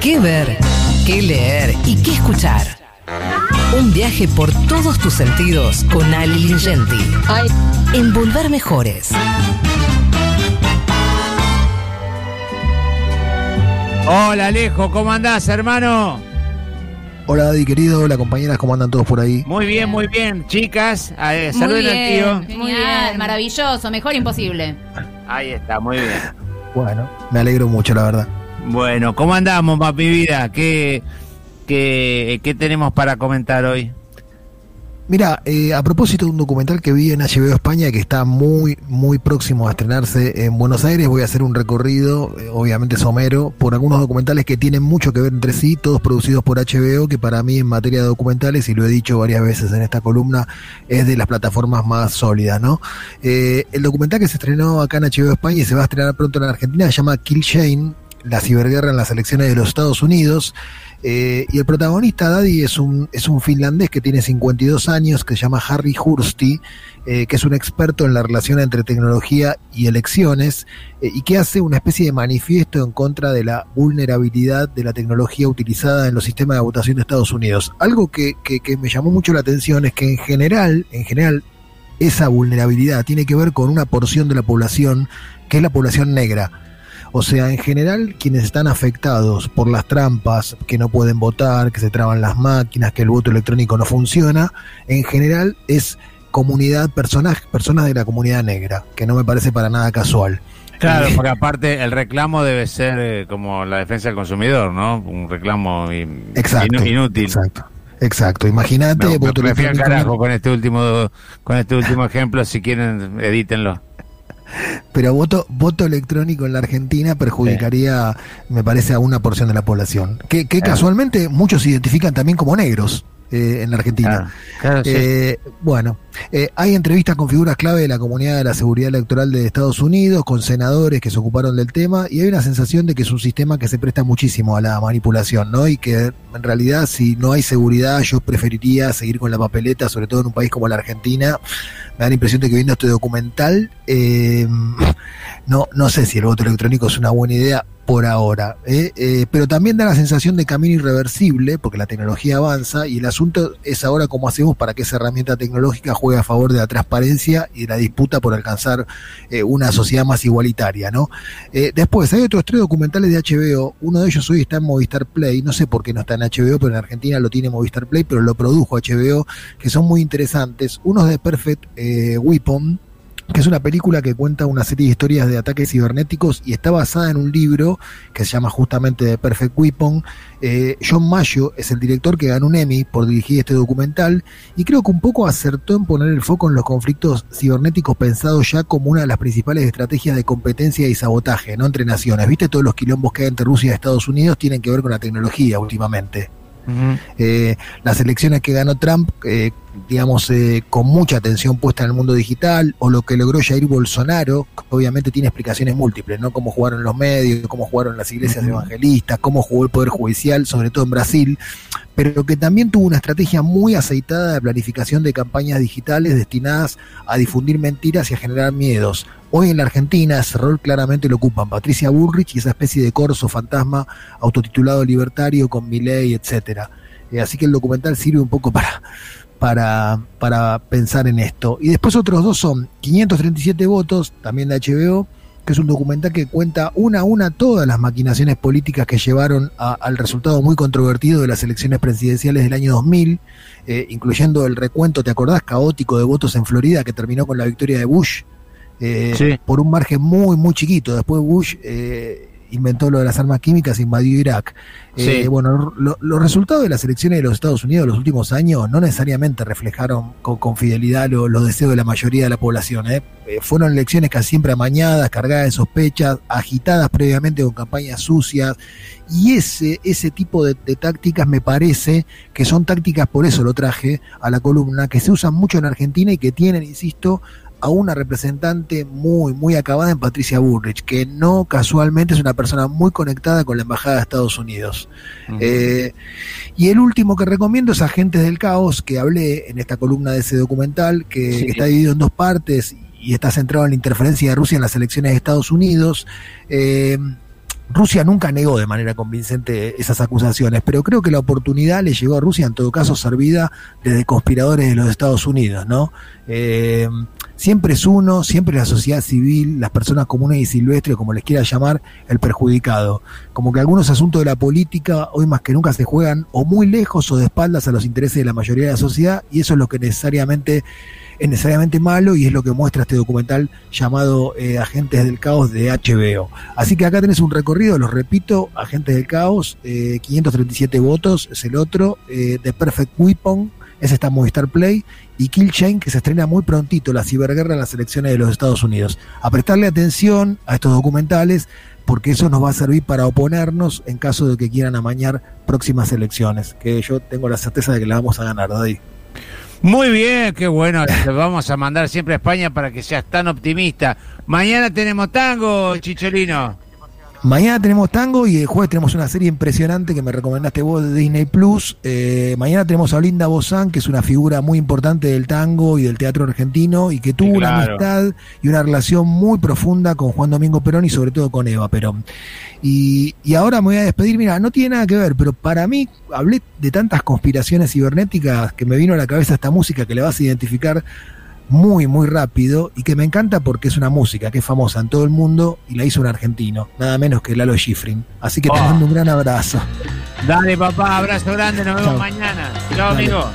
qué ver, qué leer y qué escuchar. Un viaje por todos tus sentidos con Ali Lingenti. En Volver Mejores. Hola Alejo, ¿cómo andás, hermano? Hola Daddy querido, hola compañeras, ¿cómo andan todos por ahí? Muy bien, muy bien. Chicas, a ver, Muy saluden bien, al tío. Muy bien, maravilloso, mejor imposible. Ahí está, muy bien. Bueno, me alegro mucho, la verdad. Bueno, ¿cómo andamos, papi vida? ¿Qué, qué, qué tenemos para comentar hoy? Mira, eh, a propósito de un documental que vi en HBO España que está muy, muy próximo a estrenarse en Buenos Aires, voy a hacer un recorrido, eh, obviamente somero, por algunos documentales que tienen mucho que ver entre sí, todos producidos por HBO, que para mí en materia de documentales, y lo he dicho varias veces en esta columna, es de las plataformas más sólidas, ¿no? Eh, el documental que se estrenó acá en HBO España y se va a estrenar pronto en Argentina se llama Kill Shane, la ciberguerra en las elecciones de los Estados Unidos. Eh, y el protagonista, Daddy, es un, es un finlandés que tiene 52 años, que se llama Harry Hursti, eh, que es un experto en la relación entre tecnología y elecciones, eh, y que hace una especie de manifiesto en contra de la vulnerabilidad de la tecnología utilizada en los sistemas de votación de Estados Unidos. Algo que, que, que me llamó mucho la atención es que en general, en general, esa vulnerabilidad tiene que ver con una porción de la población que es la población negra. O sea, en general, quienes están afectados por las trampas, que no pueden votar, que se traban las máquinas, que el voto electrónico no funciona, en general es comunidad, personas, personas de la comunidad negra, que no me parece para nada casual. Claro, porque aparte el reclamo debe ser eh, como la defensa del consumidor, ¿no? Un reclamo in- Exacto. inu- inútil. Exacto. Exacto. Imagínate, Me, me carajo con este último con este último ejemplo, si quieren edítenlo. Pero voto, voto electrónico en la Argentina perjudicaría, me parece, a una porción de la población. Que, que Claro. casualmente muchos se identifican también como negros eh, en la Argentina. Claro, claro, sí. Eh, bueno, eh, hay entrevistas con figuras clave de la comunidad de la seguridad electoral de Estados Unidos, con senadores que se ocuparon del tema, y hay una sensación de que es un sistema que se presta muchísimo a la manipulación, ¿no? Y que en realidad, si no hay seguridad, yo preferiría seguir con la papeleta, sobre todo en un país como la Argentina. Me da la impresión de que viendo este documental, eh, no, no sé si el voto electrónico es una buena idea por ahora, ¿eh? Eh, pero también da la sensación de camino irreversible, porque la tecnología avanza y el asunto es ahora cómo hacemos para que esa herramienta tecnológica juegue a favor de la transparencia y de la disputa por alcanzar eh, una sociedad más igualitaria, ¿no? Eh, después, hay otros tres documentales de HBO, uno de ellos hoy está en Movistar Play, no sé por qué no está en HBO, pero en Argentina lo tiene Movistar Play, pero lo produjo HBO, que son muy interesantes. Uno de Perfect Weapon, que es una película que cuenta una serie de historias de ataques cibernéticos y está basada en un libro que se llama justamente The Perfect Weapon. Eh, John Mayo es el director que ganó un Emmy por dirigir este documental y creo que un poco acertó en poner el foco en los conflictos cibernéticos pensados ya como una de las principales estrategias de competencia y sabotaje, no entre naciones. ¿Viste? Todos los quilombos que hay entre Rusia y Estados Unidos tienen que ver con la tecnología últimamente. Eh, las elecciones que ganó Trump, eh, digamos, eh, con mucha atención puesta en el mundo digital, o lo que logró Jair Bolsonaro, obviamente tiene explicaciones múltiples, ¿no? Cómo jugaron los medios, cómo jugaron las iglesias Ujú. evangelistas, cómo jugó el Poder Judicial, sobre todo en Brasil, pero que también tuvo una estrategia muy aceitada de planificación de campañas digitales destinadas a difundir mentiras y a generar miedos. Hoy en la Argentina ese rol claramente lo ocupan Patricia Bullrich y esa especie de corso fantasma autotitulado libertario con Milei, etcétera. Eh, así que el documental sirve un poco para, para, para pensar en esto. Y después otros dos son 537 votos, también de HBO, que es un documental que cuenta una a una todas las maquinaciones políticas que llevaron a- al resultado muy controvertido de las elecciones presidenciales del año 2000, eh, incluyendo el recuento, ¿te acordás? Caótico de votos en Florida que terminó con la victoria de Bush. eh, Sí. por un margen muy, muy chiquito. Después Bush eh, inventó lo de las armas químicas e invadió Irak. Eh. Bueno, lo- los resultados de las elecciones de los Estados Unidos de los últimos años no necesariamente reflejaron con, con fidelidad lo- los deseos de la mayoría de la población. ¿eh? Eh, fueron elecciones casi siempre amañadas, cargadas de sospechas, agitadas previamente con campañas sucias. Y ese, ese tipo de, de tácticas me parece que son tácticas, por eso lo traje a la columna, que se usan mucho en Argentina y que tienen, insisto, a una representante muy, muy acabada en Patricia Bullrich, que no casualmente es una persona muy conectada con la Embajada de Estados Unidos. Eh, y el último que recomiendo es Agentes del Caos, que hablé en esta columna de ese documental, que, Sí. que está dividido en dos partes y está centrado en la interferencia de Rusia en las elecciones de Estados Unidos. Eh, Rusia nunca negó de manera convincente esas acusaciones, pero creo que la oportunidad le llegó a Rusia, en todo caso, servida desde conspiradores de los Estados Unidos, ¿no? Eh, siempre es uno, siempre la sociedad civil, las personas comunes y silvestres, como les quiera llamar, el perjudicado. Como que algunos asuntos de la política hoy más que nunca se juegan o muy lejos o de espaldas a los intereses de la mayoría de la sociedad y eso es lo que necesariamente es necesariamente malo y es lo que muestra este documental llamado eh, Agentes del Caos de HBO. Así que acá tenés un recorrido, los repito, Agentes del Caos, 537 eh, votos es el otro, eh, The Perfect Weapon, ese está Movistar Play, y Kill Chain, que se estrena muy prontito, la ciberguerra en las elecciones de los Estados Unidos. A prestarle atención a estos documentales, porque eso nos va a servir para oponernos en caso de que quieran amañar próximas elecciones, que yo tengo la certeza de que la vamos a ganar, Daddy. Muy bien, qué bueno. Te vamos a mandar siempre a España para que seas tan optimista. Mañana tenemos tango, Chicholino. Mañana tenemos tango y el jueves tenemos una serie impresionante que me recomendaste vos de Disney Plus. Eh, mañana tenemos a Linda Bozán, que es una figura muy importante del tango y del teatro argentino y que tuvo una amistad y una relación muy profunda con Juan Domingo Perón y sobre todo con Eva Perón. Y, y ahora me voy a despedir. Mira, no tiene nada que ver, pero para mí hablé de tantas conspiraciones cibernéticas que me vino a la cabeza esta música que le vas a identificar muy, muy rápido y que me encanta porque es una música que es famosa en todo el mundo y la hizo un argentino, nada menos que Lalo Schifrin. Así que te oh. mando un gran abrazo. Dale, papá, abrazo grande, nos vemos mañana. Chao, amigo.